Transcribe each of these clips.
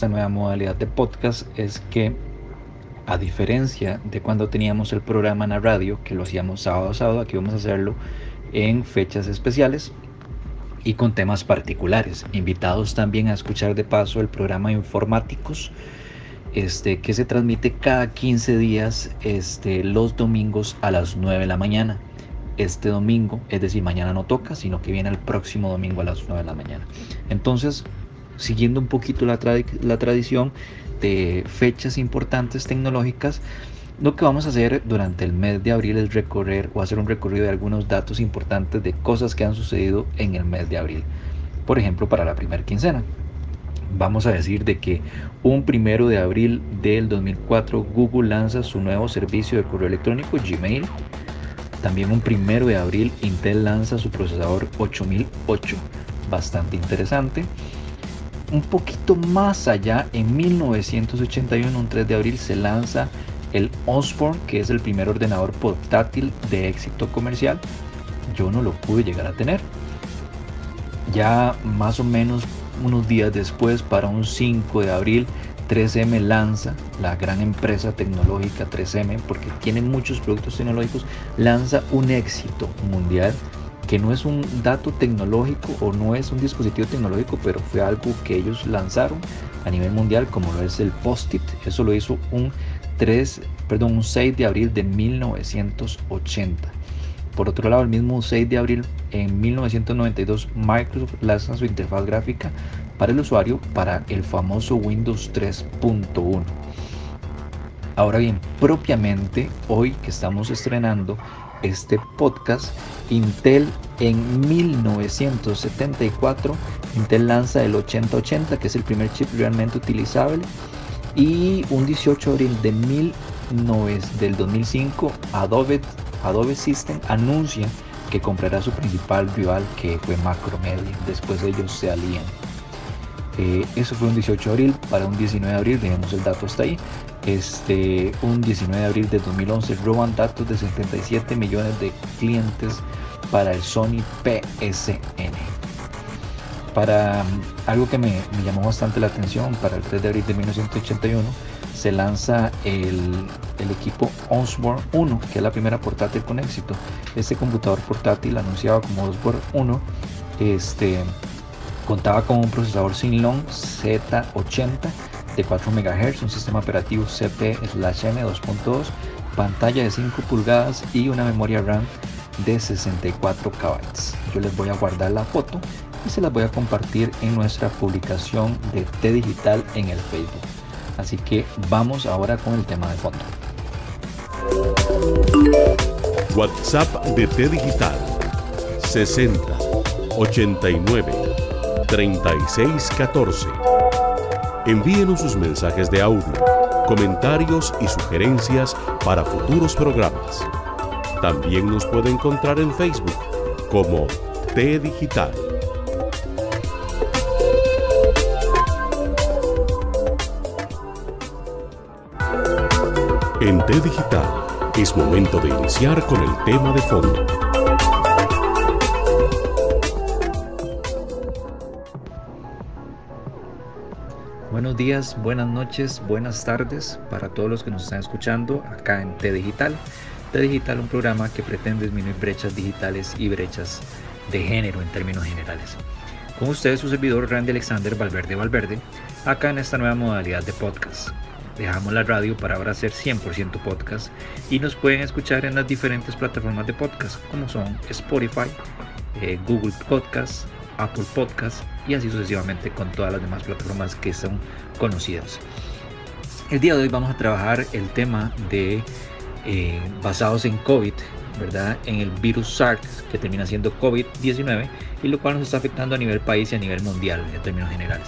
Esta nueva modalidad de podcast es que a diferencia de cuando teníamos el programa en la radio, que lo hacíamos sábado a sábado, aquí vamos a hacerlo en fechas especiales y con temas particulares. Invitados también a escuchar de paso el programa Informáticos, este, que se transmite cada 15 días este, los domingos a las 9 de la mañana. Este domingo, es decir, mañana no toca, sino que viene el próximo domingo a las 9 de la mañana. Entonces, siguiendo un poquito la, tradición de fechas importantes tecnológicas, lo que vamos a hacer durante el mes de abril es recorrer o hacer un recorrido de algunos datos importantes de cosas que han sucedido en el mes de abril. Por ejemplo, para la primera quincena. Vamos a decir de que un primero de abril del 2004 Google lanza su nuevo servicio de correo electrónico Gmail. También un primero de abril Intel lanza su procesador 8008. Bastante interesante un poquito más allá, en 1981, un 3 de abril, se lanza el Osborne, que es el primer ordenador portátil de éxito comercial. Yo no lo pude llegar a tener. Ya más o menos unos días después, para un 5 de abril, 3M lanza, la gran empresa tecnológica 3M, porque tiene muchos productos tecnológicos, lanza un éxito mundial que no es un dato tecnológico o no es un dispositivo tecnológico, pero fue algo que ellos lanzaron a nivel mundial, como lo es el Post-it. Eso lo hizo un 3, perdón, un 6 de abril de 1980. Por otro lado, el mismo 6 de abril en 1992, Microsoft lanza su interfaz gráfica para el usuario para el famoso Windows 3.1. Ahora bien, propiamente hoy que estamos estrenando este podcast, Intel en 1974, Intel lanza el 8080, que es el primer chip realmente utilizable, y un 18 de abril de del 2005, Adobe, Adobe System anuncia que comprará su principal rival, que fue Macromedia. Después ellos se alían. Eh, eso fue un 18 de abril, para un 19 de abril, dejemos el dato hasta ahí. Este, un 19 de abril de 2011 roban datos de 77 millones de clientes para el Sony PSN. Para um, algo que me, llamó bastante la atención, para el 3 de abril de 1981 se lanza el, el, equipo Osborne 1, que es la primera portátil con éxito. Este computador portátil anunciado como Osborne 1 este, contaba con un procesador Sinlong Z80 de 4 MHz, un sistema operativo CP/M 2.2, pantalla de 5 pulgadas y una memoria RAM de 64 KB. Yo les voy a guardar la foto y se las voy a compartir en nuestra publicación de T Digital en el Facebook. Así que vamos ahora con el tema de fondo. WhatsApp de T Digital 60 89 36 14 Envíenos sus mensajes de audio, comentarios y sugerencias para futuros programas. También nos puede encontrar en Facebook como T Digital. En T Digital es momento de iniciar con el tema de fondo. Buenos días, buenas noches, buenas tardes para todos los que nos están escuchando acá en T Digital. T Digital, un programa que pretende disminuir brechas digitales y brechas de género en términos generales. Con ustedes su servidor Randy Alexander Valverde Valverde, acá en esta nueva modalidad de podcast. Dejamos la radio para ahora hacer 100% podcast y nos pueden escuchar en las diferentes plataformas de podcast como son Spotify, eh, Google Podcast, Apple Podcast y así sucesivamente con todas las demás plataformas que son conocidas. El día de hoy vamos a trabajar el tema de eh, basados en COVID, ¿verdad? En el virus SARS que termina siendo COVID-19 y lo cual nos está afectando a nivel país y a nivel mundial en términos generales.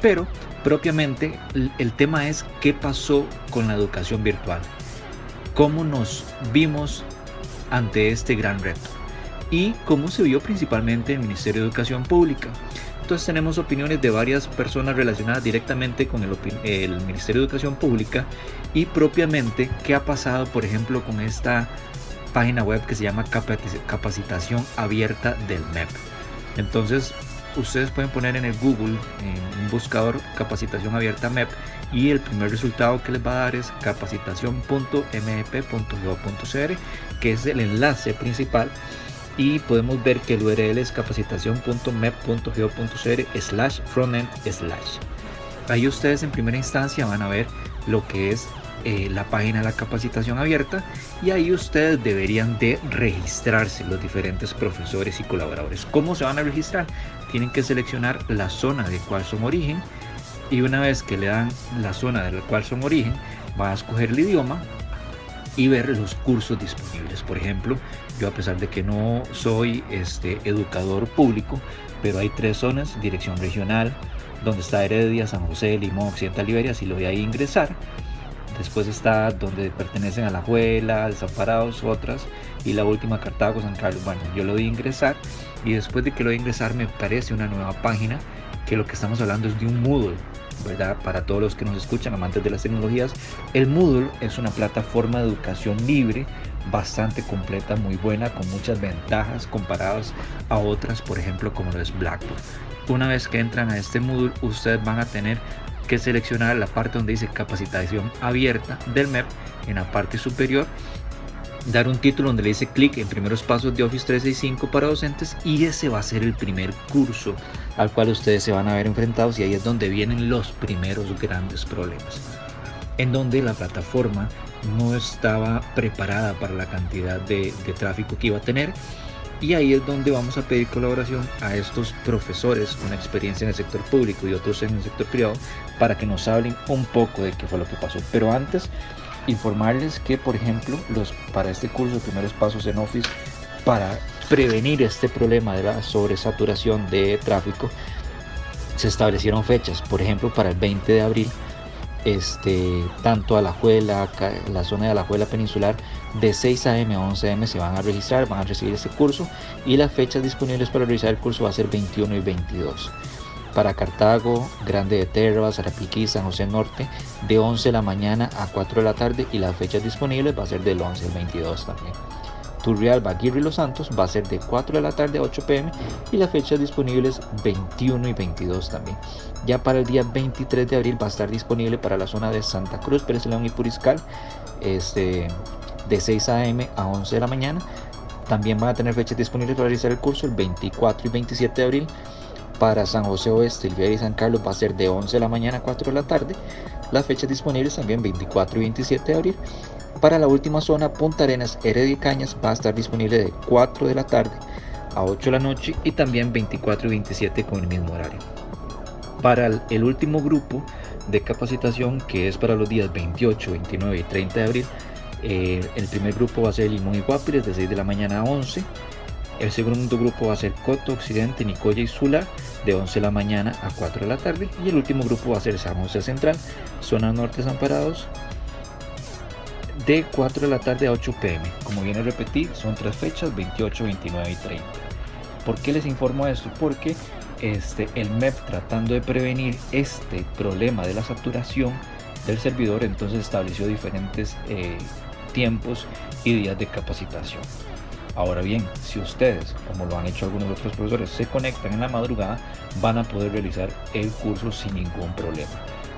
Pero propiamente el tema es qué pasó con la educación virtual, cómo nos vimos ante este gran reto y cómo se vio principalmente el Ministerio de Educación Pública. Entonces tenemos opiniones de varias personas relacionadas directamente con el, el, Ministerio de Educación Pública y propiamente qué ha pasado, por ejemplo, con esta página web que se llama Capacitación Abierta del MEP. Entonces ustedes pueden poner en el Google, en un buscador capacitación abierta MEP y el primer resultado que les va a dar es capacitación.mep.gov.cr que es el enlace principal y podemos ver que el URL es capacitación.mep.gov.cr slash frontend slash ahí ustedes en primera instancia van a ver lo que es eh, la página de la capacitación abierta y ahí ustedes deberían de registrarse los diferentes profesores y colaboradores. ¿Cómo se van a registrar? Tienen que seleccionar la zona de cual son origen y una vez que le dan la zona de la cual son origen, va a escoger el idioma y ver los cursos disponibles. Por ejemplo, yo a pesar de que no soy este, educador público, pero hay tres zonas, dirección regional, donde está Heredia, San José, Limón, Occidental Liberia, si lo voy a ingresar, Después está donde pertenecen a la Juela, Desamparados, otras. Y la última Cartago, San Carlos. Bueno, yo lo di ingresar y después de que lo di ingresar me aparece una nueva página que lo que estamos hablando es de un Moodle. ¿Verdad? Para todos los que nos escuchan, amantes de las tecnologías, el Moodle es una plataforma de educación libre bastante completa, muy buena, con muchas ventajas comparadas a otras, por ejemplo, como lo es Blackboard. Una vez que entran a este Moodle, ustedes van a tener que seleccionar la parte donde dice capacitación abierta del MEP en la parte superior dar un título donde le dice clic en primeros pasos de Office 365 para docentes y ese va a ser el primer curso al cual ustedes se van a ver enfrentados y ahí es donde vienen los primeros grandes problemas en donde la plataforma no estaba preparada para la cantidad de, de tráfico que iba a tener y ahí es donde vamos a pedir colaboración a estos profesores con experiencia en el sector público y otros en el sector privado para que nos hablen un poco de qué fue lo que pasó. Pero antes, informarles que, por ejemplo, los, para este curso, primeros pasos en Office, para prevenir este problema de la sobresaturación de tráfico, se establecieron fechas, por ejemplo, para el 20 de abril este, tanto a la zona de la Juela Peninsular, de 6 a.m. a 11 a.m. se van a registrar, van a recibir este curso y las fechas disponibles para realizar el curso va a ser 21 y 22. Para Cartago, Grande de Terra, Sarapiquí, San José Norte, de 11 de la mañana a 4 de la tarde y las fechas disponibles va a ser del 11 al 22 también. Turrial, Baguirre y Los Santos va a ser de 4 de la tarde a 8 pm y las fechas disponibles 21 y 22 también. Ya para el día 23 de abril va a estar disponible para la zona de Santa Cruz, Pérez León y Puriscal, este, de 6 am a 11 de la mañana. También van a tener fechas disponibles para realizar el curso el 24 y 27 de abril. Para San José Oeste, el y San Carlos va a ser de 11 de la mañana a 4 de la tarde. Las fechas disponibles también 24 y 27 de abril. Para la última zona, Punta Arenas, Heredia y Cañas va a estar disponible de 4 de la tarde a 8 de la noche y también 24 y 27 con el mismo horario para el último grupo de capacitación que es para los días 28, 29 y 30 de abril. Eh, el primer grupo va a ser Limón y Guapiles de 6 de la mañana a 11. El segundo grupo va a ser Coto, Occidente, Nicoya y Sula de 11 de la mañana a 4 de la tarde. Y el último grupo va a ser San José Central, Zona Norte Desamparados de 4 de la tarde a 8 pm. Como viene a repetir, son tres fechas, 28, 29 y 30. ¿Por qué les informo esto? Porque este, el MEP tratando de prevenir este problema de la saturación del servidor, entonces estableció diferentes eh, tiempos y días de capacitación. Ahora bien, si ustedes, como lo han hecho algunos otros profesores, se conectan en la madrugada, van a poder realizar el curso sin ningún problema.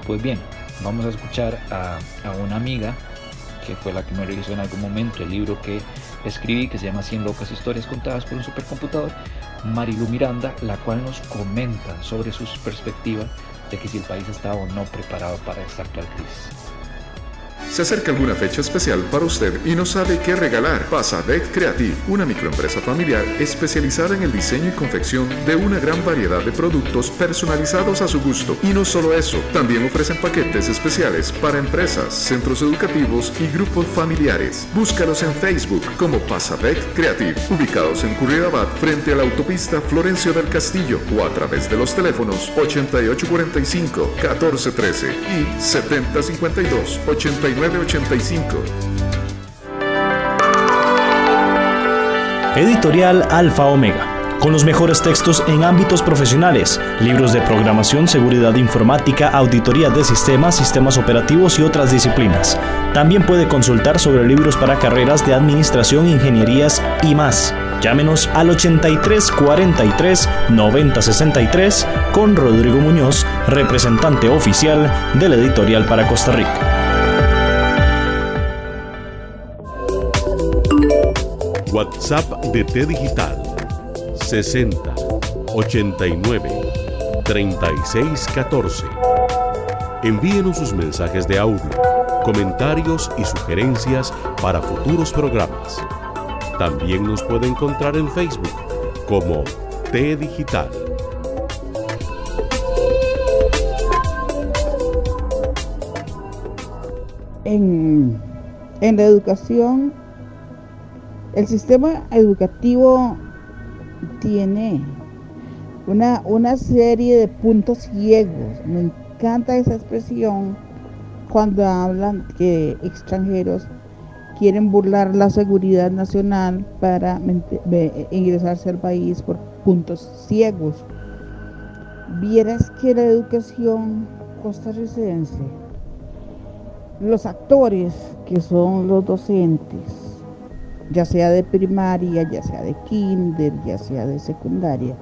Pues bien, vamos a escuchar a, a una amiga que fue la que me realizó en algún momento el libro que escribí, que se llama 100 locas historias contadas por un supercomputador, Marilu Miranda, la cual nos comenta sobre sus perspectivas de que si el país está o no preparado para esta actual crisis. ¿Se acerca alguna fecha especial para usted y no sabe qué regalar? Pasadec Creative, una microempresa familiar especializada en el diseño y confección de una gran variedad de productos personalizados a su gusto. Y no solo eso, también ofrecen paquetes especiales para empresas, centros educativos y grupos familiares. Búscalos en Facebook como Pasadec Creative, ubicados en Curridabat frente a la autopista Florencio del Castillo o a través de los teléfonos 8845 1413 y 7052 89 Editorial Alfa Omega. Con los mejores textos en ámbitos profesionales, libros de programación, seguridad informática, auditoría de sistemas, sistemas operativos y otras disciplinas. También puede consultar sobre libros para carreras de administración, ingenierías y más. Llámenos al 83 43 90 63 con Rodrigo Muñoz, representante oficial de la editorial para Costa Rica. WhatsApp de T Digital 60 89 36 14. Envíenos sus mensajes de audio, comentarios y sugerencias para futuros programas. También nos puede encontrar en Facebook como T Digital. En, en la educación el sistema educativo tiene una, una serie de puntos ciegos. Me encanta esa expresión cuando hablan que extranjeros quieren burlar la seguridad nacional para ingresarse al país por puntos ciegos. Vieras que la educación costarricense, los actores que son los docentes, ya sea de primaria, ya sea de kinder, ya sea de secundaria,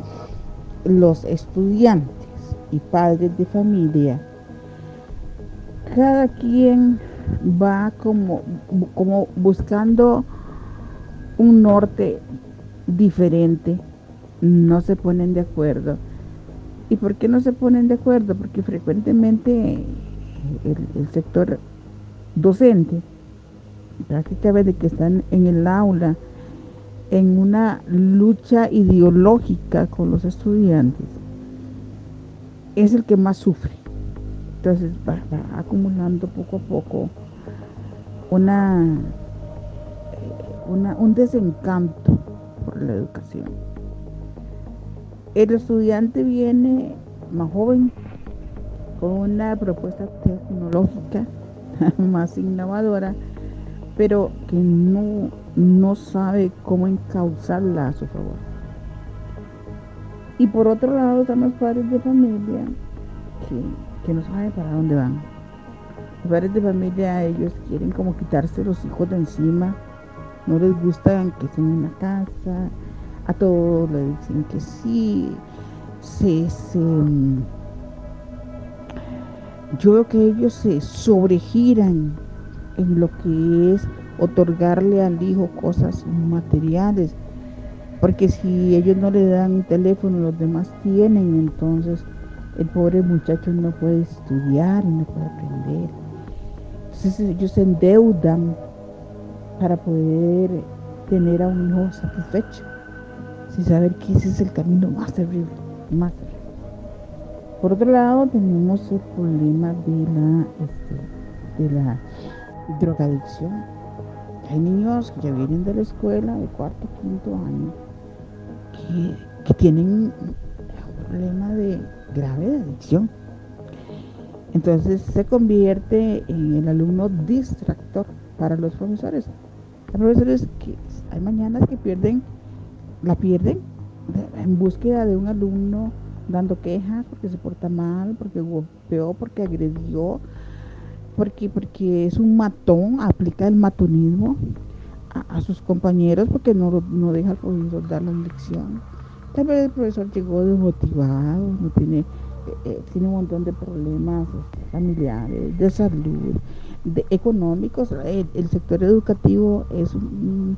los estudiantes y padres de familia, cada quien va como, como buscando un norte diferente, no se ponen de acuerdo. ¿Y por qué no se ponen de acuerdo? Porque frecuentemente el sector docente prácticamente que están en el aula, en una lucha ideológica con los estudiantes, es el que más sufre. Entonces va, acumulando poco a poco una, una, un desencanto por la educación. El estudiante viene más joven, con una propuesta tecnológica más innovadora, pero que no, no sabe cómo encauzarla a su favor. Y por otro lado están los padres de familia que, no saben para dónde van. Los padres de familia, ellos quieren como quitarse los hijos de encima, no les gusta que estén en la casa, a todos le dicen que sí, se, se, yo veo que ellos se sobregiran en lo que es otorgarle al hijo cosas materiales. Porque si ellos no le dan teléfono, los demás tienen, entonces el pobre muchacho no puede estudiar y no puede aprender. Entonces ellos se endeudan para poder tener a un hijo satisfecho, sin saber que ese es el camino más terrible, más terrible. Por otro lado, tenemos el problema de la, este, de la drogadicción. Hay niños que ya vienen de la escuela de cuarto, quinto año, que, tienen un problema de grave de adicción. Entonces se convierte en el alumno distractor para los profesores. Hay profesores que hay mañanas que pierden, la pierden en búsqueda de un alumno dando quejas porque se porta mal, porque golpeó, porque agredió, porque, porque es un matón, aplica el matonismo a, sus compañeros porque no, no deja al profesor dar la lección. Tal vez el profesor llegó desmotivado, no tiene, eh, eh, tiene un montón de problemas este, familiares, de salud, de económicos. El, sector educativo es un,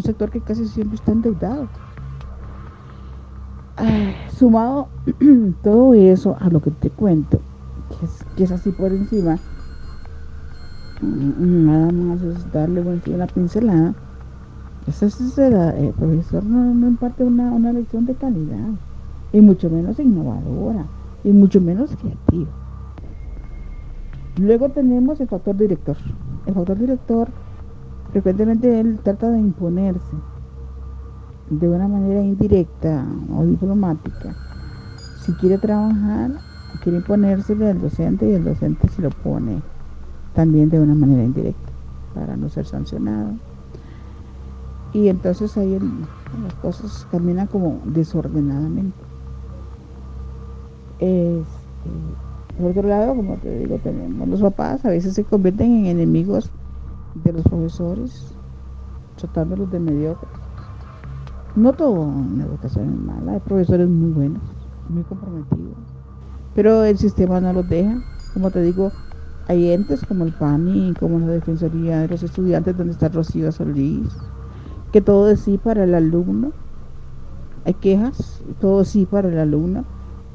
sector que casi siempre está endeudado. Ah, sumado todo eso a lo que te cuento, que es, que es así por encima, nada más darle una pincelada. Eso es el profesor no, no imparte una, una lección de calidad, y mucho menos innovadora, y mucho menos creativa. Luego tenemos el factor director. El factor director frecuentemente él trata de imponerse de una manera indirecta o diplomática. Si quiere trabajar, quiere imponérsele al docente y el docente se lo pone también de una manera indirecta para no ser sancionado. Y entonces ahí las cosas caminan como desordenadamente. Este, por otro lado, como te digo, tenemos los papás, a veces se convierten en enemigos de los profesores, tratándolos de mediocres. No todo en educación es mala, hay profesores muy buenos, muy comprometidos, pero el sistema no los deja. Como te digo, hay entes como el PANI, como la Defensoría de los Estudiantes, donde está Rocío Solís, que todo es sí para el alumno. Hay quejas, todo sí para el alumno,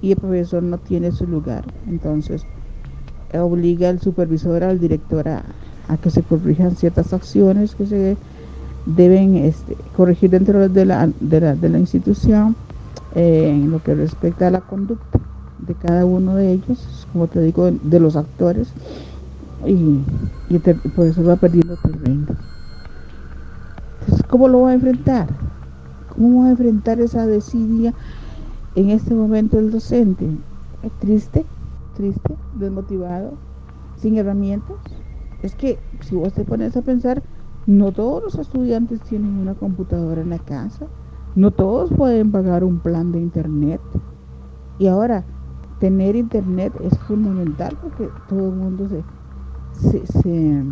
y el profesor no tiene su lugar. Entonces, obliga al supervisor, al director a, que se corrijan ciertas acciones que se deben este, corregir dentro de la, de la, de la institución eh, en lo que respecta a la conducta de cada uno de ellos, como te digo, de los actores, y, y por eso va perdiendo terreno. Entonces, ¿cómo lo va a enfrentar? ¿Cómo va a enfrentar esa desidia en este momento el docente? ¿Es triste? ¿Triste? ¿Desmotivado? ¿Sin herramientas? Es que si vos te pones a pensar, no todos los estudiantes tienen una computadora en la casa, no todos pueden pagar un plan de internet. Y ahora, tener internet es fundamental porque todo el mundo se, se,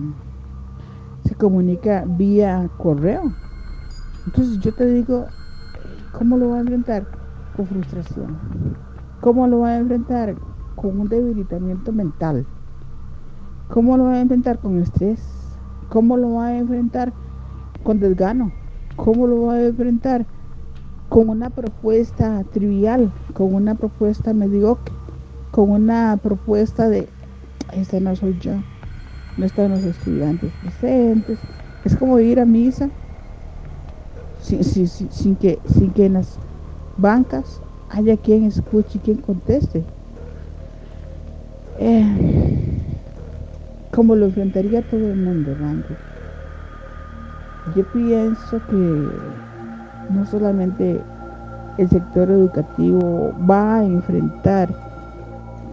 se, comunica vía correo. Entonces yo te digo, ¿cómo lo va a enfrentar? Con frustración. ¿Cómo lo va a enfrentar? Con un debilitamiento mental. ¿Cómo lo va a enfrentar con estrés? ¿Cómo lo va a enfrentar con desgano? ¿Cómo lo va a enfrentar con una propuesta trivial, con una propuesta mediocre, con una propuesta de, esta no soy yo, no están los estudiantes presentes? Es como ir a misa sin, que, sin que en las bancas haya quien escuche y quien conteste. Eh, como lo enfrentaría todo el mundo, Randy. Yo pienso que no solamente el sector educativo va a enfrentar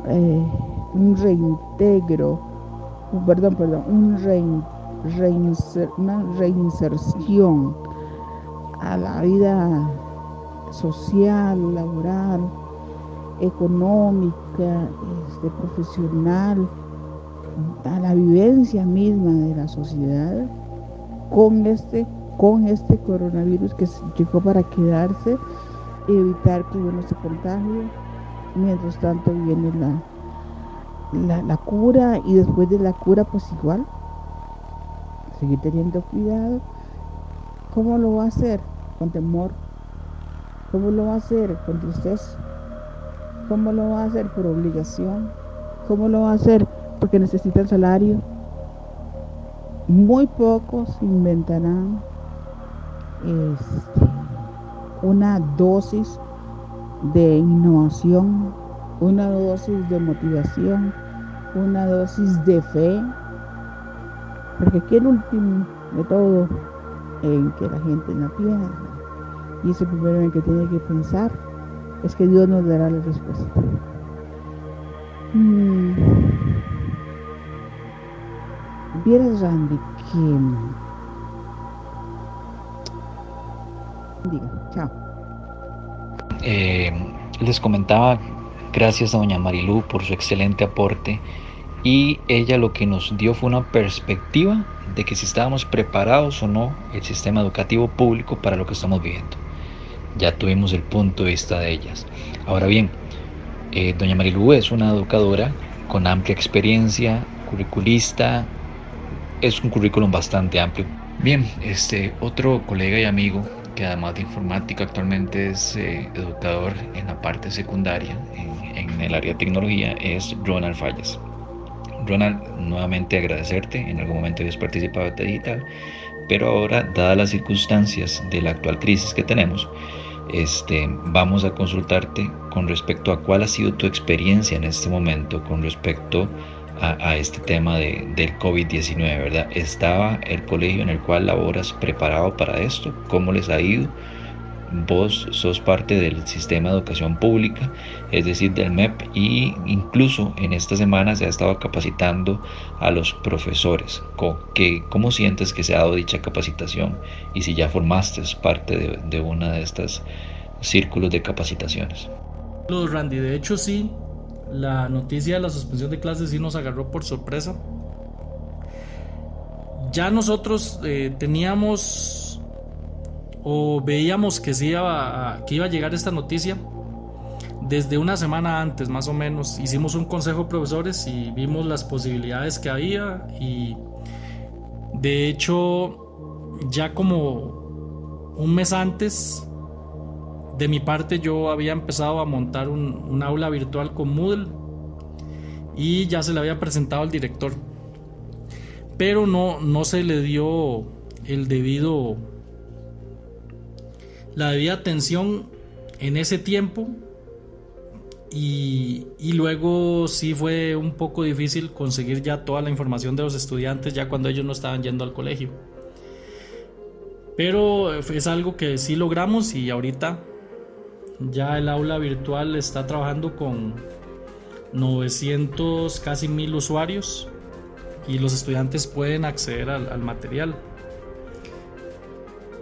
eh, un reintegro, perdón, perdón, un una reinserción a la vida social, laboral, económica, este, profesional, a la vivencia misma de la sociedad con este, con este coronavirus que llegó para quedarse y evitar que uno se contagie. Mientras tanto viene la, la, cura y después de la cura pues igual, seguir teniendo cuidado. ¿Cómo lo va a hacer? Con temor. ¿Cómo lo va a hacer? Con tristeza. ¿Cómo lo va a hacer? Por obligación. ¿Cómo lo va a hacer? porque necesitan salario. Muy pocos inventarán este, una dosis de innovación, una dosis de motivación, una dosis de fe, porque aquí el último de todo en que la gente no piensa, y ese primero en que tiene que pensar, es que Dios nos dará la respuesta. Mm. Vieras, Randy, que... Diga, chao. Eh, les comentaba, gracias a doña Marilú por su excelente aporte y ella lo que nos dio fue una perspectiva de que si estábamos preparados o no el sistema educativo público para lo que estamos viviendo. Ya tuvimos el punto de vista de ellas. Ahora bien, eh, doña Marilú es una educadora con amplia experiencia, curriculista, es un currículum bastante amplio. Bien, este otro colega y amigo que además de informática actualmente es eh, educador en la parte secundaria, en, el área de tecnología, es Ronald Fallas. Ronald, nuevamente agradecerte. En algún momento habías participado de Digital, pero ahora, dadas las circunstancias de la actual crisis que tenemos, este, vamos a consultarte con respecto a cuál ha sido tu experiencia en este momento con respecto a, este tema de, del COVID-19, ¿verdad? ¿Estaba el colegio en el cual laboras preparado para esto? ¿Cómo les ha ido? vos sos parte del sistema de educación pública, es decir, del MEP, y incluso en esta semana se ha estado capacitando a los profesores. ¿Cómo sientes que se ha dado dicha capacitación? Y si ya formaste parte de, de una de estas círculos de capacitaciones. Randy, de hecho sí, la noticia de la suspensión de clases sí nos agarró por sorpresa. Ya nosotros eh, teníamos o veíamos que, sí iba a, que iba a llegar esta noticia desde una semana antes más o menos hicimos un consejo de profesores y vimos las posibilidades que había y de hecho ya como un mes antes de mi parte yo había empezado a montar un, aula virtual con Moodle y ya se le había presentado al director pero no, no se le dio el debido la debida atención en ese tiempo y, luego sí fue un poco difícil conseguir ya toda la información de los estudiantes ya cuando ellos no estaban yendo al colegio. Pero es algo que sí logramos y ahorita ya el aula virtual está trabajando con 900, casi 1000 usuarios y los estudiantes pueden acceder al material.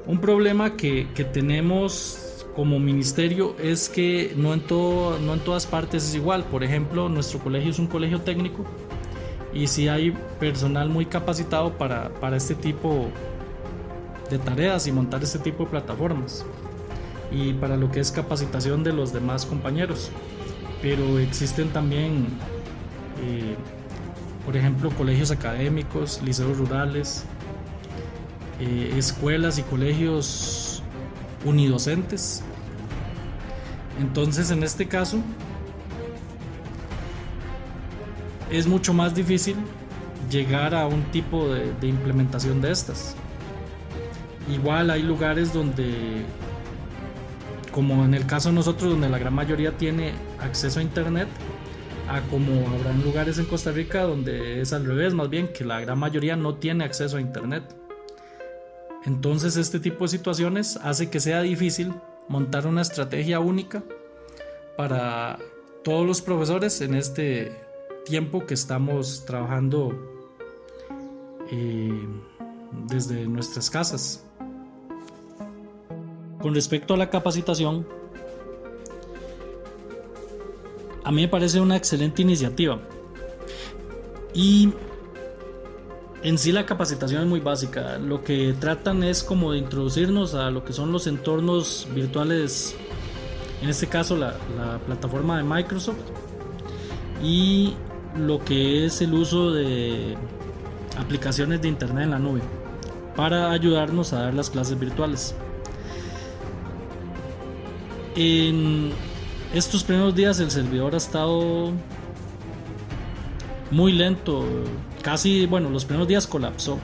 Un problema que, tenemos como ministerio es que no en, todo, no en todas partes es igual. Por ejemplo, nuestro colegio es un colegio técnico y si hay personal muy capacitado para, para este tipo de tareas y montar este tipo de plataformas y para lo que es capacitación de los demás compañeros. Pero existen también, eh, por ejemplo, colegios académicos, liceos rurales, eh, escuelas y colegios unidocentes. Entonces, en este caso, es mucho más difícil llegar a un tipo de, de implementación de estas. Igual hay lugares donde, como en el caso de nosotros, donde la gran mayoría tiene acceso a Internet, a como habrán lugares en Costa Rica donde es al revés, más bien que la gran mayoría no tiene acceso a Internet. Entonces este tipo de situaciones hace que sea difícil montar una estrategia única para todos los profesores en este tiempo que estamos trabajando eh, desde nuestras casas. Con respecto a la capacitación, a mí me parece una excelente iniciativa. Y en sí la capacitación es muy básica. Lo que tratan es como de introducirnos a lo que son los entornos virtuales, en este caso la, plataforma de Microsoft, y lo que es el uso de aplicaciones de Internet en la nube para ayudarnos a dar las clases virtuales. En estos primeros días el servidor ha estado muy lento Casi, bueno, los primeros días colapsó,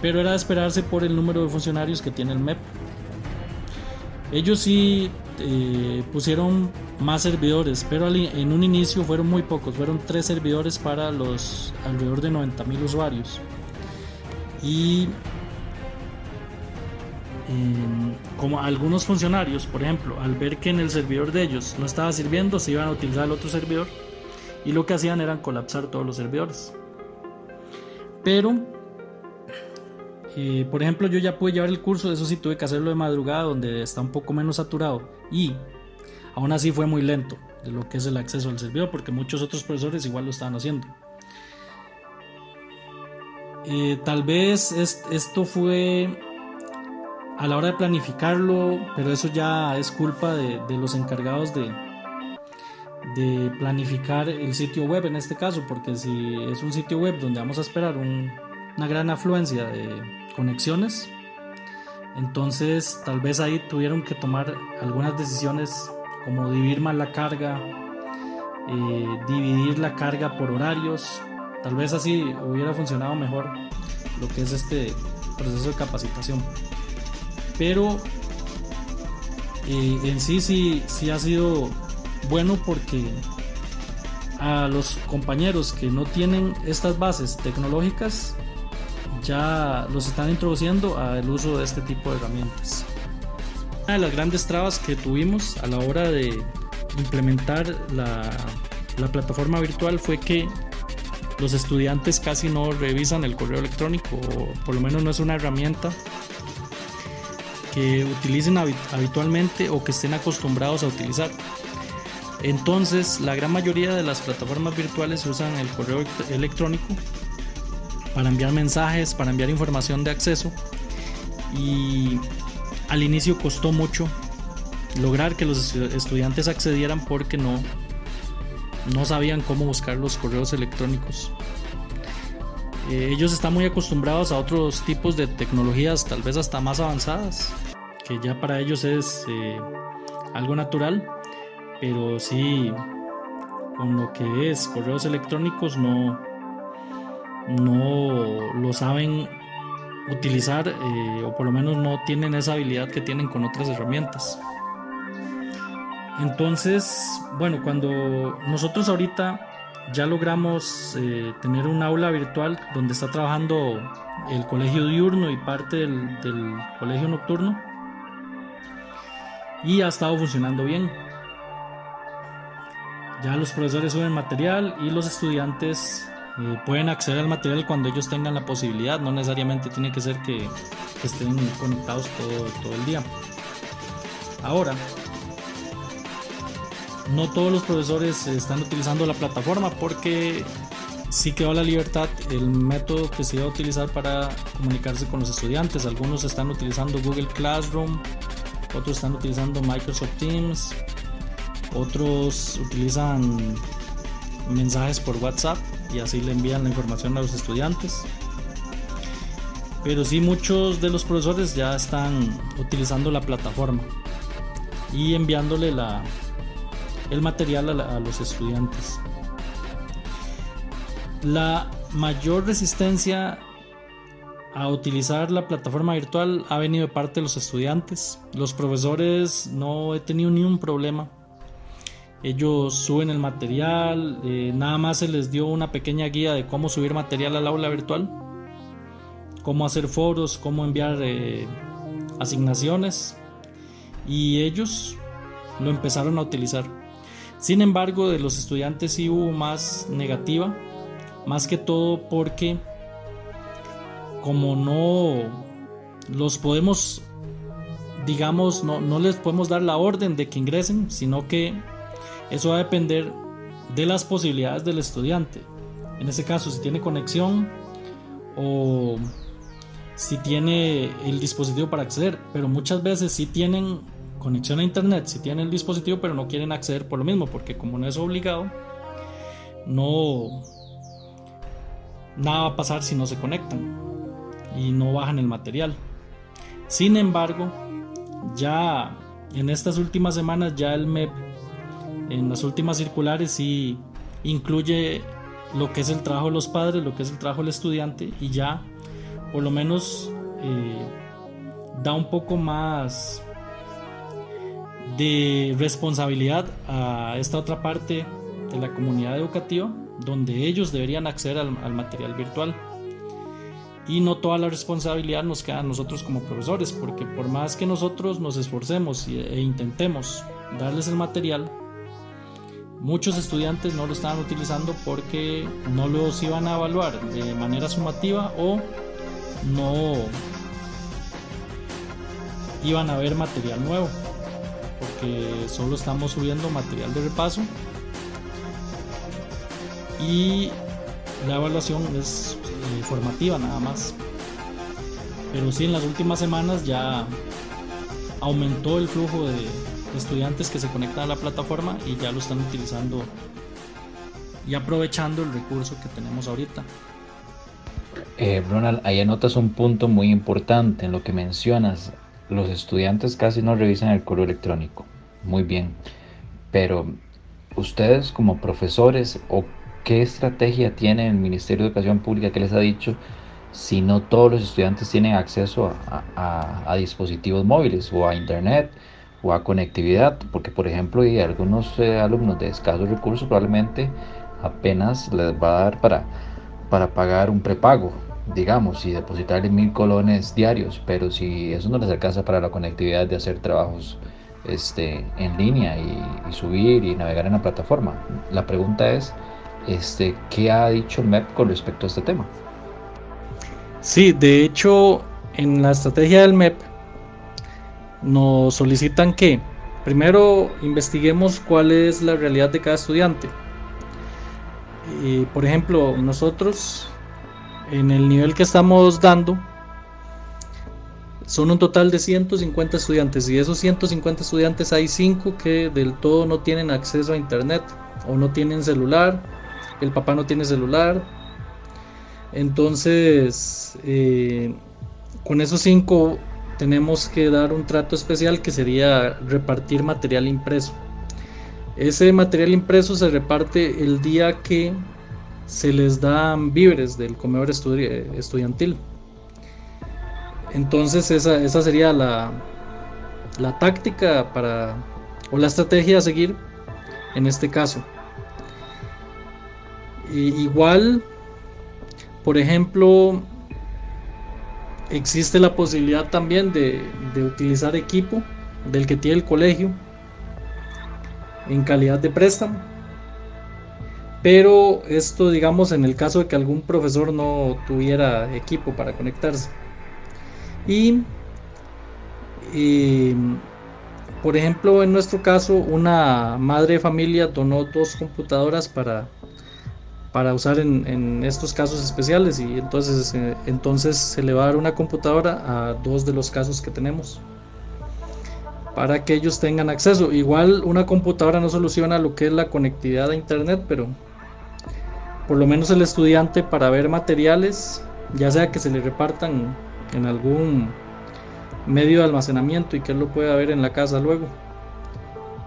pero era de esperarse por el número de funcionarios que tiene el MEP. Ellos sí eh, pusieron más servidores, pero en un inicio fueron muy pocos, fueron tres servidores para los alrededor de 90.000 usuarios. Y como algunos funcionarios, por ejemplo, al ver que en el servidor de ellos no estaba sirviendo, se iban a utilizar el otro servidor y lo que hacían era colapsar todos los servidores. Pero, eh, por ejemplo, yo ya pude llevar el curso, eso sí tuve que hacerlo de madrugada, donde está un poco menos saturado. Y aún así fue muy lento de lo que es el acceso al servidor, porque muchos otros profesores igual lo estaban haciendo. Eh, tal vez esto fue a la hora de planificarlo, pero eso ya es culpa de los encargados de, planificar el sitio web en este caso, porque si es un sitio web donde vamos a esperar una gran afluencia de conexiones, entonces tal vez ahí tuvieron que tomar algunas decisiones como dividir más la carga, eh, dividir la carga por horarios Tal vez así hubiera funcionado mejor lo que es este proceso de capacitación. Pero eh, en sí, sí, sí ha sido bueno porque a los compañeros que no tienen estas bases tecnológicas ya los están introduciendo al uso de este tipo de herramientas. Una de las grandes trabas que tuvimos a la hora de implementar la, la plataforma virtual fue que los estudiantes casi no revisan el correo electrónico o por lo menos no es una herramienta que utilicen habitualmente o que estén acostumbrados a utilizar. Entonces, la gran mayoría de las plataformas virtuales usan el correo electrónico para enviar mensajes, para enviar información de acceso y al inicio costó mucho lograr que los estudiantes accedieran porque no no sabían cómo buscar los correos electrónicos. Eh, ellos están muy acostumbrados a otros tipos de tecnologías, tal vez hasta más avanzadas, que ya para ellos es eh, algo natural, pero sí, con lo que es correos electrónicos no, no lo saben utilizar eh, o por lo menos no tienen esa habilidad que tienen con otras herramientas. Entonces, bueno, cuando nosotros ahorita ya logramos eh, tener un aula virtual donde está trabajando el colegio diurno y parte del, colegio nocturno y ha estado funcionando bien. Ya los profesores suben material y los estudiantes eh, pueden acceder al material cuando ellos tengan la posibilidad, no necesariamente tiene que ser que, estén conectados todo el día. Ahora, no todos los profesores están utilizando la plataforma porque sí quedó la libertad el método que se iba a utilizar para comunicarse con los estudiantes. Algunos están utilizando Google Classroom, otros están utilizando Microsoft Teams, otros utilizan mensajes por WhatsApp y así le envían la información a los estudiantes. Pero sí muchos de los profesores ya están utilizando la plataforma y enviándole la, el material a, los estudiantes. La mayor resistencia a utilizar la plataforma virtual ha venido de parte de los estudiantes. Los profesores no he tenido ni un problema. Ellos suben el material, eh, nada más se les dio una pequeña guía de cómo subir material al aula virtual, cómo hacer foros, cómo enviar eh, asignaciones y ellos lo empezaron a utilizar. Sin embargo, de los estudiantes sí hubo más negativa, más que todo porque como no los podemos, digamos, no, no les podemos dar la orden de que ingresen, sino que eso va a depender de las posibilidades del estudiante. En ese caso, si tiene conexión o si tiene el dispositivo para acceder, pero muchas veces sí tienen conexión a internet si tienen el dispositivo pero no quieren acceder por lo mismo porque como no es obligado no nada va a pasar si no se conectan y no bajan el material. Sin embargo ya en estas últimas semanas ya el MEP en las últimas circulares sí incluye lo que es el trabajo de los padres lo que es el trabajo del estudiante y ya por lo menos eh, da un poco más de responsabilidad a esta otra parte de la comunidad educativa donde ellos deberían acceder al, material virtual. Y no toda la responsabilidad nos queda a nosotros como profesores porque por más que nosotros nos esforcemos e intentemos darles el material muchos estudiantes no lo estaban utilizando porque no los iban a evaluar de manera sumativa o no iban a ver material nuevo solo estamos subiendo material de repaso y la evaluación es eh, formativa nada más. Pero sí en las últimas semanas ya aumentó el flujo de, estudiantes que se conectan a la plataforma y ya lo están utilizando y aprovechando el recurso que tenemos ahorita. Eh, ahí anotas un punto muy importante en lo que mencionas los estudiantes casi no revisan el correo electrónico. Muy bien. Pero ustedes como profesores o ¿qué estrategia tiene el Ministerio de Educación Pública que les ha dicho si no todos los estudiantes tienen acceso a, dispositivos móviles o a internet o a conectividad? Porque, por ejemplo, hay algunos eh, alumnos de escasos recursos probablemente apenas les va a dar para, para pagar un prepago digamos, y depositarle mil colones diarios, pero si eso no les alcanza para la conectividad de hacer trabajos este, en línea y, subir y navegar en la plataforma. La pregunta es, este, ¿qué ha dicho el MEP con respecto a este tema? Sí, de hecho, en la estrategia del MEP nos solicitan que primero investiguemos cuál es la realidad de cada estudiante. Y, por ejemplo, nosotros en el nivel que estamos dando, son un total de 150 estudiantes y de esos 150 estudiantes hay 5 que del todo no tienen acceso a internet o no tienen celular, el papá no tiene celular. Entonces, eh, con esos 5 tenemos que dar un trato especial que sería repartir material impreso. Ese material impreso se reparte el día que se les dan víveres del comedor estudiantil. Entonces esa, sería la, la táctica para, o la estrategia a seguir en este caso. igual, por ejemplo, existe la posibilidad también de, de, utilizar equipo del que tiene el colegio en calidad de préstamo pero esto, digamos, en el caso de que algún profesor no tuviera equipo para conectarse. Y, por ejemplo, en nuestro caso, una madre de familia donó dos computadoras para, para usar en, estos casos especiales y entonces, eh, entonces se le va a dar una computadora a dos de los casos que tenemos para que ellos tengan acceso. Igual una computadora no soluciona lo que es la conectividad a internet, pero por lo menos el estudiante para ver materiales, ya sea que se le repartan en algún medio de almacenamiento y que él lo pueda ver en la casa luego.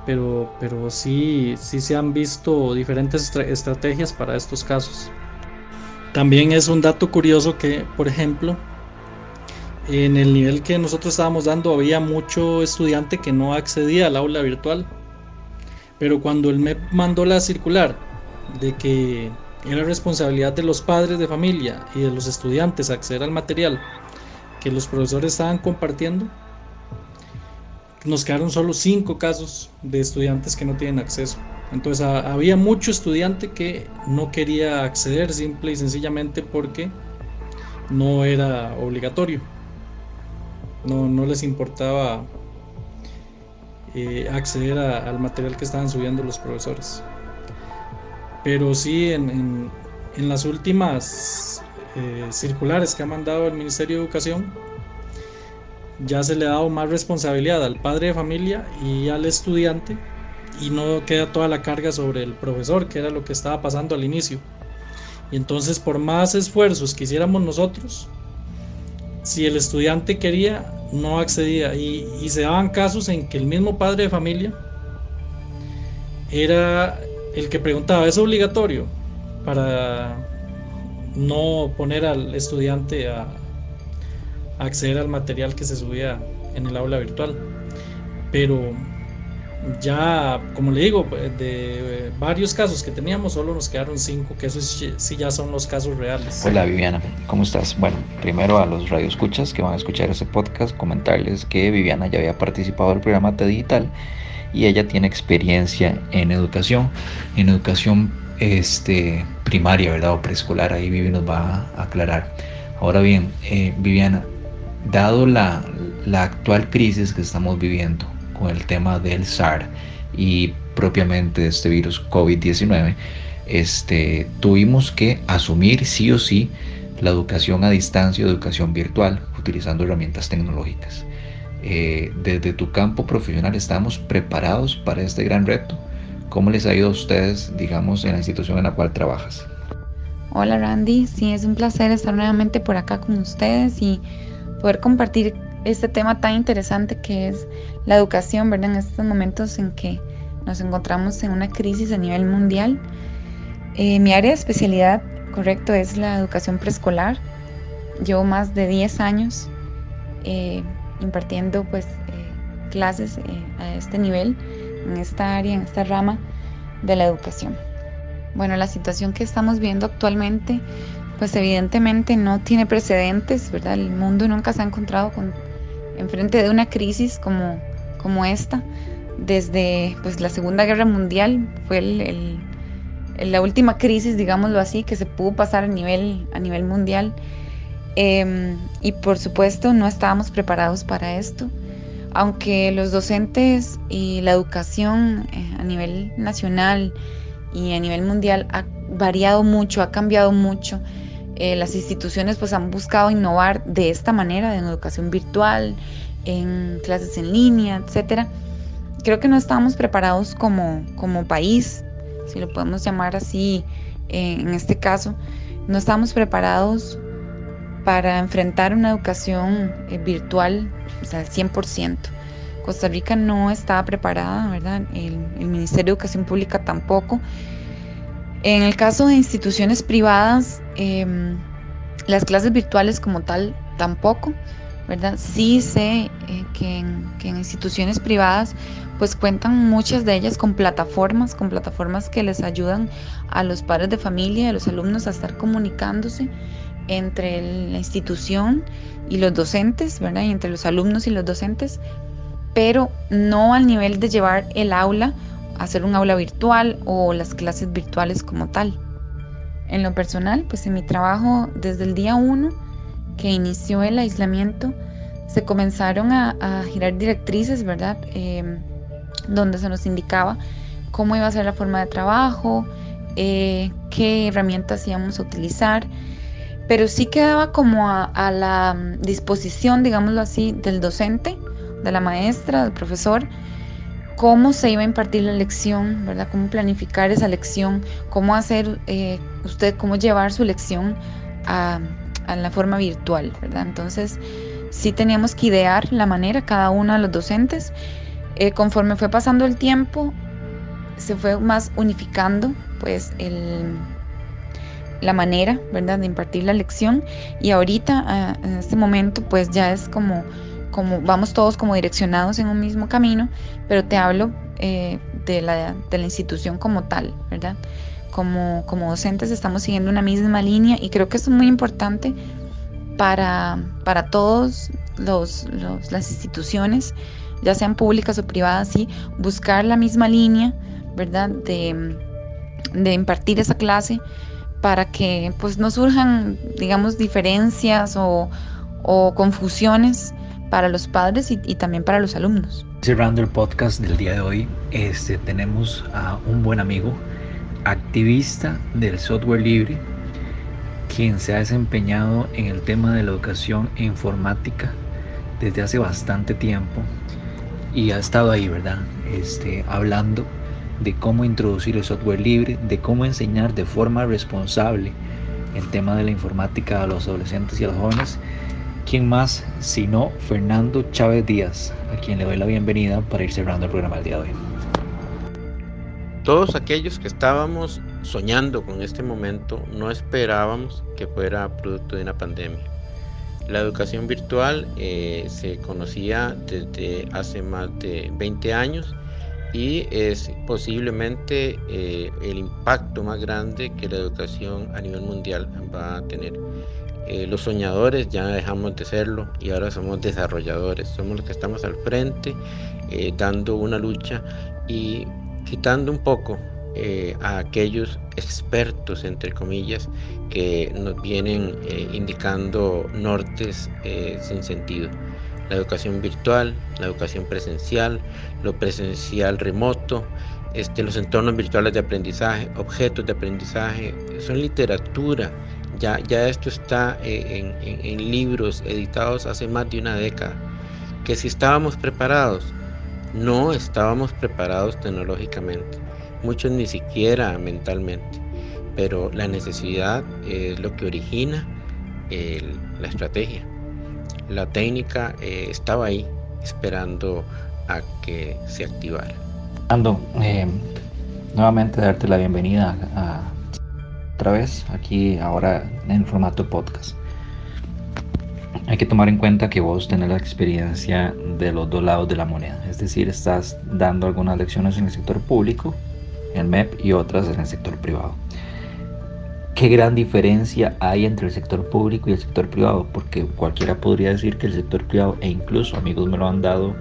Pero, pero sí, sí se han visto diferentes estrategias para estos casos. También es un dato curioso que, por ejemplo, en el nivel que nosotros estábamos dando había mucho estudiante que no accedía al aula virtual. Pero cuando el MEP mandó la circular de que era responsabilidad de los padres de familia y de los estudiantes acceder al material que los profesores estaban compartiendo, nos quedaron solo cinco casos de estudiantes que no tienen acceso. Entonces había mucho estudiante que no quería acceder simple y sencillamente porque no era obligatorio. No, no les importaba eh, acceder al material que estaban subiendo los profesores. Pero sí, en, las últimas eh, circulares que ha mandado el Ministerio de Educación, ya se le ha dado más responsabilidad al padre de familia y al estudiante y no queda toda la carga sobre el profesor, que era lo que estaba pasando al inicio. Y entonces por más esfuerzos que hiciéramos nosotros, si el estudiante quería, no accedía. Y, y se daban casos en que el mismo padre de familia era el que preguntaba, ¿es obligatorio para no poner al estudiante a, acceder al material que se subía en el aula virtual? Pero ya, como le digo, de varios casos que teníamos, solo nos quedaron cinco, que esos sí ya son los casos reales. Hola Viviana, ¿cómo estás? Bueno, primero a los radioescuchas que van a escuchar este podcast, comentarles que Viviana ya había participado del programa T Digital y ella tiene experiencia en educación, en educación este, primaria, ¿verdad? O preescolar, ahí Vivi nos va a aclarar. Ahora bien, eh, Viviana, dado la, la actual crisis que estamos viviendo con el tema del SAR y propiamente este virus COVID-19, este, tuvimos que asumir sí o sí la educación a distancia educación virtual utilizando herramientas tecnológicas. Eh, desde tu campo profesional estamos preparados para este gran reto. ¿Cómo les ha ido a ustedes, digamos, en la institución en la cual trabajas? Hola Randy, sí, es un placer estar nuevamente por acá con ustedes y poder compartir este tema tan interesante que es la educación, ¿verdad? En estos momentos en que nos encontramos en una crisis a nivel mundial. Eh, mi área de especialidad, correcto, es la educación preescolar. Llevo más de 10 años eh, impartiendo pues eh, clases a este nivel, en esta área, en esta rama de la educación. Bueno, la situación que estamos viendo actualmente, pues evidentemente no tiene precedentes, ¿verdad? El mundo nunca se ha encontrado con, enfrente de una crisis como, como esta. Desde pues, la Segunda Guerra Mundial fue el la última crisis, digámoslo así, que se pudo pasar a nivel, a nivel mundial. Em, y por supuesto no estábamos preparados para esto, aunque los docentes y la educación eh, a nivel nacional y a nivel mundial ha variado mucho, ha cambiado mucho. Eh, las instituciones pues han buscado innovar de esta manera, en educación virtual, en clases en línea, etcétera. Creo que no estábamos preparados como, como país si lo podemos llamar así eh, en este caso, no estamos preparados para enfrentar una educación eh, virtual o sea, al 100%. Costa Rica no estaba preparada, ¿verdad? El, Ministerio de Educación Pública tampoco. En el caso de instituciones privadas, em, las clases virtuales como tal tampoco, ¿verdad? Sí sé eh, que, en, instituciones privadas pues cuentan muchas de ellas con plataformas, con plataformas que les ayudan a los padres de familia y a los alumnos a estar comunicándose entre la institución y los docentes, ¿verdad? Y entre los alumnos y los docentes, pero no al nivel de llevar el aula a hacer un aula virtual o las clases virtuales como tal. En lo personal, pues en mi trabajo desde el día 1 que inició el aislamiento, se comenzaron a, girar directrices, ¿verdad? Eh, donde se nos indicaba cómo iba a ser la forma de trabajo, eh, qué herramientas íbamos a utilizar, pero sí quedaba como a, la disposición, digámoslo así, del docente, de la maestra, del profesor, cómo se iba a impartir la lección, ¿verdad? Cómo planificar esa lección, cómo hacer eh, usted, cómo llevar su lección a, a, la forma virtual, ¿verdad? Entonces, sí teníamos que idear la manera, cada uno de los docentes, eh, conforme fue pasando el tiempo, se fue más unificando pues el, la manera, ¿verdad?, de impartir la lección y ahorita, ah, en este momento, pues ya es como, como vamos todos como direccionados en un mismo camino, pero te hablo eh, de, la, de la institución como tal, ¿verdad? Como, como docentes estamos siguiendo una misma línea y creo que es muy importante para, para todos los, las instituciones ya sean públicas o privadas, sí, buscar la misma línea, ¿verdad? De, impartir esa clase para que pues no surjan, digamos, diferencias o, confusiones para los padres y, también para los alumnos. Cerrando el podcast del día de hoy, este, tenemos a un buen amigo, activista del software libre, quien se ha desempeñado en el tema de la educación e informática desde hace bastante tiempo y ha estado ahí, ¿verdad? Este, hablando de cómo introducir el software libre, de cómo enseñar de forma responsable el tema de la informática a los adolescentes y a los jóvenes. ¿Quién más sino Fernando Chávez Díaz, a quien le doy la bienvenida para ir cerrando el programa del día de hoy? Todos aquellos que estábamos soñando con este momento no esperábamos que fuera producto de una pandemia la educación virtual eh, se conocía desde hace más de 20 años y es posiblemente eh, el impacto más grande que la educación a nivel mundial va a tener. Eh, los soñadores ya dejamos de serlo y ahora somos desarrolladores, somos los que estamos al frente dando una lucha y quitando un poco eh, a aquellos expertos, entre comillas, que nos vienen eh, indicando nortes eh, sin sentido. La educación virtual, la educación presencial, lo presencial remoto, este, los entornos virtuales de aprendizaje, objetos de aprendizaje, son literatura. Ya, ya esto está en, en libros editados hace más de una década. Que si estábamos preparados, no estábamos preparados tecnológicamente muchos ni siquiera mentalmente, pero la necesidad es lo que origina la estrategia. La técnica eh, estaba ahí esperando a que se activara. Ando, eh, nuevamente darte la bienvenida a otra vez aquí ahora en formato podcast. Hay que tomar en cuenta que vos tenés la experiencia de los dos lados de la moneda, es decir, estás dando algunas lecciones en el sector público, el MEP, y otras en el sector privado. ¿Qué gran diferencia hay entre el sector público y el sector privado? Porque cualquiera podría decir que el sector privado, e incluso amigos me lo han dado,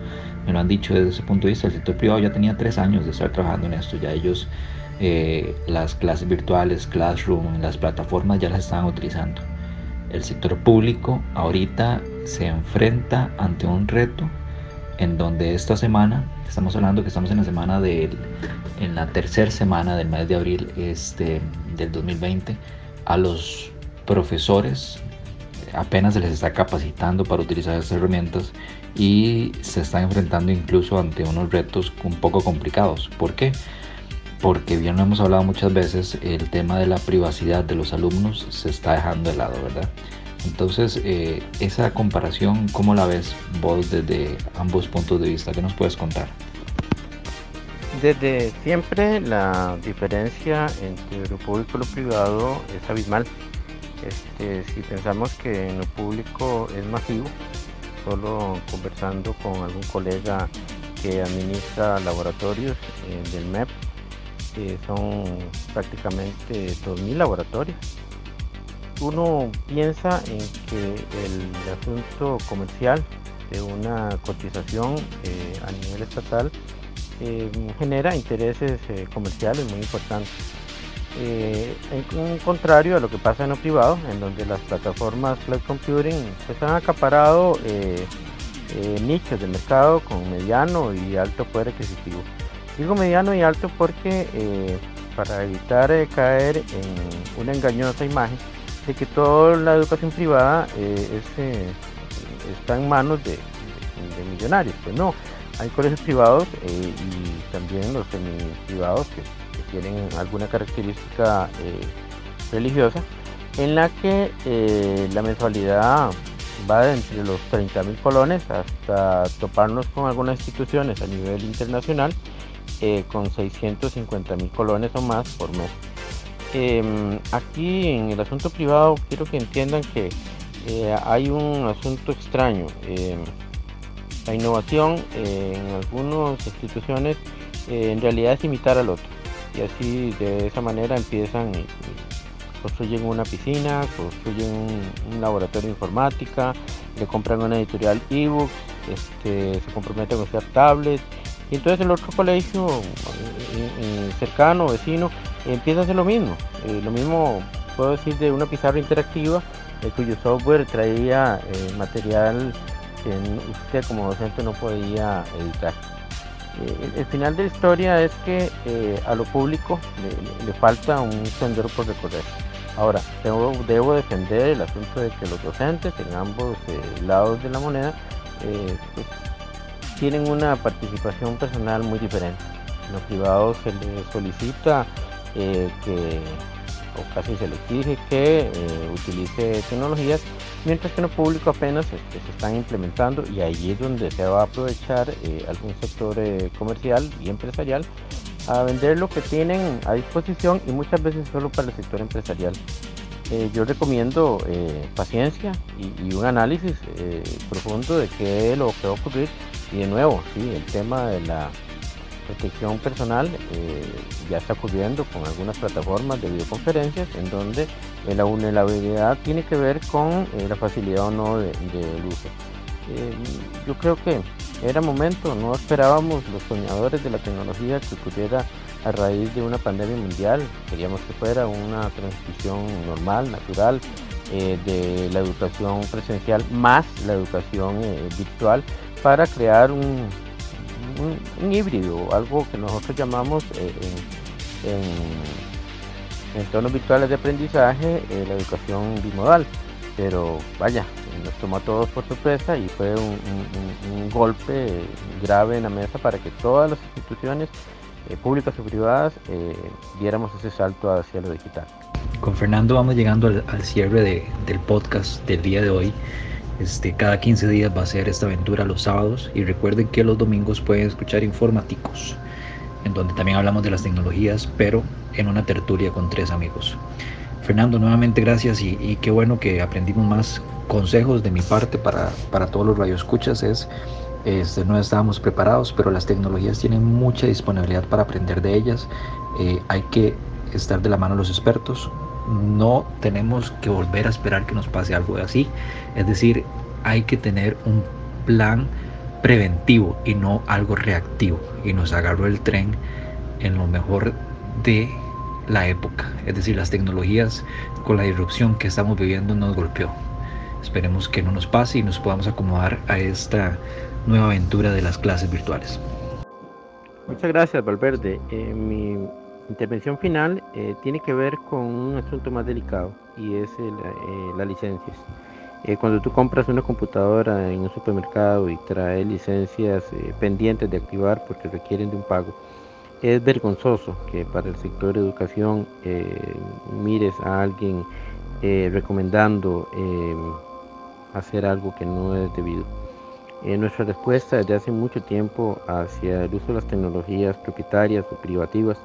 me lo han dicho desde ese punto de vista, el sector privado ya tenía tres años de estar trabajando en esto, ya ellos eh, las clases virtuales, Classroom, las plataformas ya las estaban utilizando. El sector público ahorita se enfrenta ante un reto en donde esta semana, estamos hablando que estamos en la semana del, en la tercera semana del mes de abril este, del 2020, a los profesores apenas se les está capacitando para utilizar estas herramientas y se están enfrentando incluso ante unos retos un poco complicados. ¿Por qué? porque bien lo hemos hablado muchas veces, el tema de la privacidad de los alumnos se está dejando de lado, ¿verdad? Entonces, eh, esa comparación, ¿cómo la ves vos desde ambos puntos de vista? ¿Qué nos puedes contar? Desde siempre la diferencia entre lo público y lo privado es abismal. Este, si pensamos que en lo público es masivo, solo conversando con algún colega que administra laboratorios eh, del MEP, son prácticamente 2.000 laboratorios. Uno piensa en que el asunto comercial de una cotización eh, a nivel estatal eh, genera intereses eh, comerciales muy importantes. en contrario a lo que pasa en lo privado, en donde las plataformas cloud computing pues, han acaparado nichos de mercado con mediano y alto poder adquisitivo. Digo mediano y alto porque para evitar caer en una engañosa imagen de que toda la educación privada eh, está en manos de, millonarios. Pues no, hay colegios privados y también los semi privados que, tienen alguna característica religiosa en la que la mensualidad va de entre los 30 mil colones hasta toparnos con algunas instituciones a nivel internacional eh, con 650 mil colones o más por mes. Em, aquí en el asunto privado quiero que entiendan que eh, hay un asunto extraño. Em, la innovación eh, en algunas instituciones en realidad es imitar al otro. Y así de esa manera empiezan construyen una piscina, construyen un, laboratorio de informática, le compran una editorial ebook, este, se comprometen a usar tablets y entonces el otro colegio eh, eh, cercano, vecino, empieza a hacer lo mismo. Eh, lo mismo puedo decir de una pizarra interactiva cuyo software traía material que usted como docente no podía editar. el final de la historia es que a lo público le, falta un sendero por recorrer. Ahora, debo, debo, defender el asunto de que los docentes en ambos lados de la moneda pues, tienen una participación personal muy diferente. En los privados se les solicita eh, que, o casi se les exige que eh, utilice tecnologías, mientras que en lo público apenas este, se están implementando y allí es donde se va a aprovechar eh, algún sector comercial y empresarial a vender lo que tienen a disposición y muchas veces solo para el sector empresarial. yo recomiendo paciencia y, y, un análisis profundo de qué es lo que va a ocurrir y de nuevo, sí, el tema de la protección personal eh, ya está ocurriendo con algunas plataformas de videoconferencias en donde la vulnerabilidad tiene que ver con eh, la facilidad o no del uso. Eh, yo creo que era momento, no esperábamos los soñadores de la tecnología que ocurriera a raíz de una pandemia mundial, queríamos que fuera una transición normal, natural, de la educación presencial más la educación virtual para crear un, un, híbrido, algo que nosotros llamamos eh, en, entornos virtuales de aprendizaje eh, la educación bimodal. Pero vaya, nos tomó a todos por sorpresa y fue un, golpe grave en la mesa para que todas las instituciones eh, públicas o privadas diéramos ese salto hacia lo digital. Con Fernando vamos llegando al, cierre del podcast del día de hoy. Este, cada 15 días va a ser esta aventura los sábados y recuerden que los domingos pueden escuchar Informaticos, en donde también hablamos de las tecnologías, pero en una tertulia con tres amigos. Fernando, nuevamente gracias y, qué bueno que aprendimos más consejos de mi parte para, para todos los radioescuchas. Es, este, no estábamos preparados, pero las tecnologías tienen mucha disponibilidad para aprender de ellas. Eh, hay que estar de la mano de los expertos. No tenemos que volver a esperar que nos pase algo así. Es decir, hay que tener un plan preventivo y no algo reactivo. Y nos agarró el tren en lo mejor de la época, es decir, las tecnologías con la disrupción que estamos viviendo nos golpeó. Esperemos que no nos pase y nos podamos acomodar a esta nueva aventura de las clases virtuales. Muchas gracias, Valverde. Eh, intervención final eh, tiene que ver con un asunto más delicado y es el, eh, las licencias. cuando tú compras una computadora en un supermercado y trae licencias pendientes de activar porque requieren de un pago, es vergonzoso que para el sector de educación eh, mires a alguien eh, recomendando eh, hacer algo que no es debido. nuestra respuesta desde hace mucho tiempo hacia el uso de las tecnologías propietarias o privativas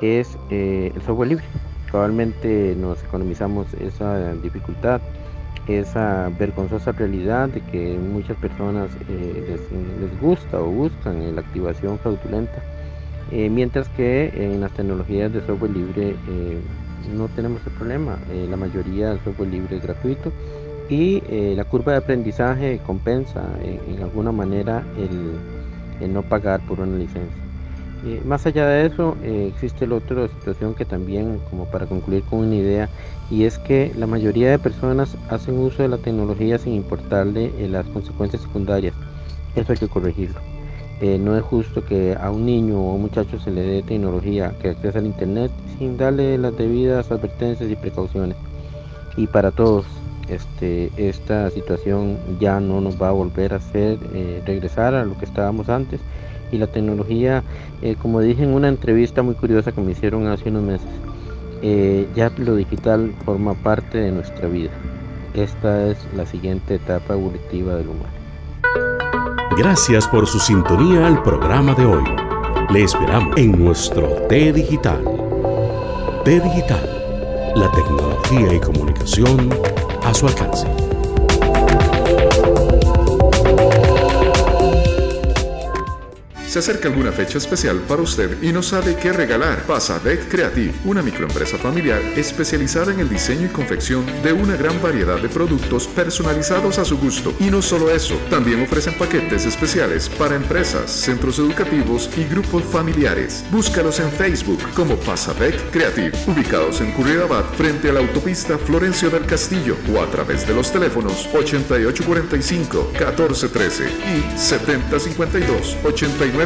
es el software libre. Probablemente nos economizamos esa dificultad, esa vergonzosa realidad de que muchas personas les, les gusta o buscan la activación fraudulenta eh, mientras que en las tecnologías de software libre eh, no tenemos el problema. Eh, la mayoría del software libre es gratuito y la curva de aprendizaje compensa en, alguna manera el, no pagar por una licencia. Más allá de eso, existe la otra situación que también, como para concluir con una idea, y es que la mayoría de personas hacen uso de la tecnología sin importarle las consecuencias secundarias. Eso hay que corregirlo. Eh, no es justo que a un niño o a un muchacho se le dé tecnología que accesa al internet sin darle las debidas advertencias y precauciones. Y para todos, este, esta situación ya no nos va a volver a hacer eh, regresar a lo que estábamos antes. Y la tecnología, eh, como dije en una entrevista muy curiosa que me hicieron hace unos meses, ya lo digital forma parte de nuestra vida. Esta es la siguiente etapa evolutiva del humano. Gracias por su sintonía al programa de hoy. Le esperamos en nuestro T Digital. T Digital, la tecnología y comunicación a su alcance. Se acerca alguna fecha especial para usted y no sabe qué regalar. Pasa Deck Creative, una microempresa familiar especializada en el diseño y confección de una gran variedad de productos personalizados a su gusto. Y no solo eso, también ofrecen paquetes especiales para empresas, centros educativos y grupos familiares. Búscalos en Facebook como Pasadec Creative, ubicados en Curridabat frente a la autopista Florencio del Castillo o a través de los teléfonos 8845 1413 y 7052 89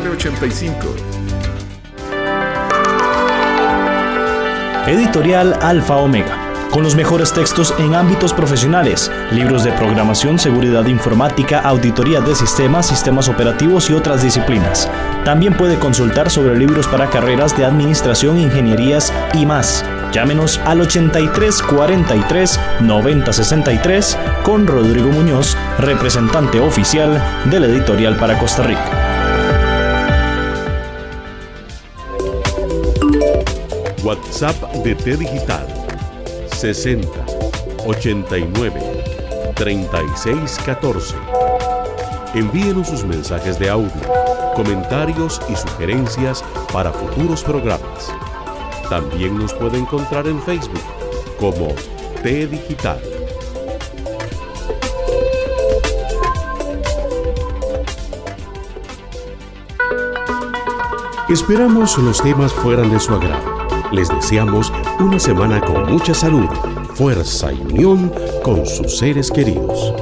Editorial Alfa Omega. Con los mejores textos en ámbitos profesionales, libros de programación, seguridad informática, auditoría de sistemas, sistemas operativos y otras disciplinas. También puede consultar sobre libros para carreras de administración, ingenierías y más. Llámenos al 83 43 90 63 con Rodrigo Muñoz, representante oficial del editorial para Costa Rica. WhatsApp de T Digital 60 89 36 14. Envíenos sus mensajes de audio, comentarios y sugerencias para futuros programas. También nos puede encontrar en Facebook como T Digital. Esperamos los temas fueran de su agrado les deseamos una semana con mucha salud, fuerza y unión con sus seres queridos.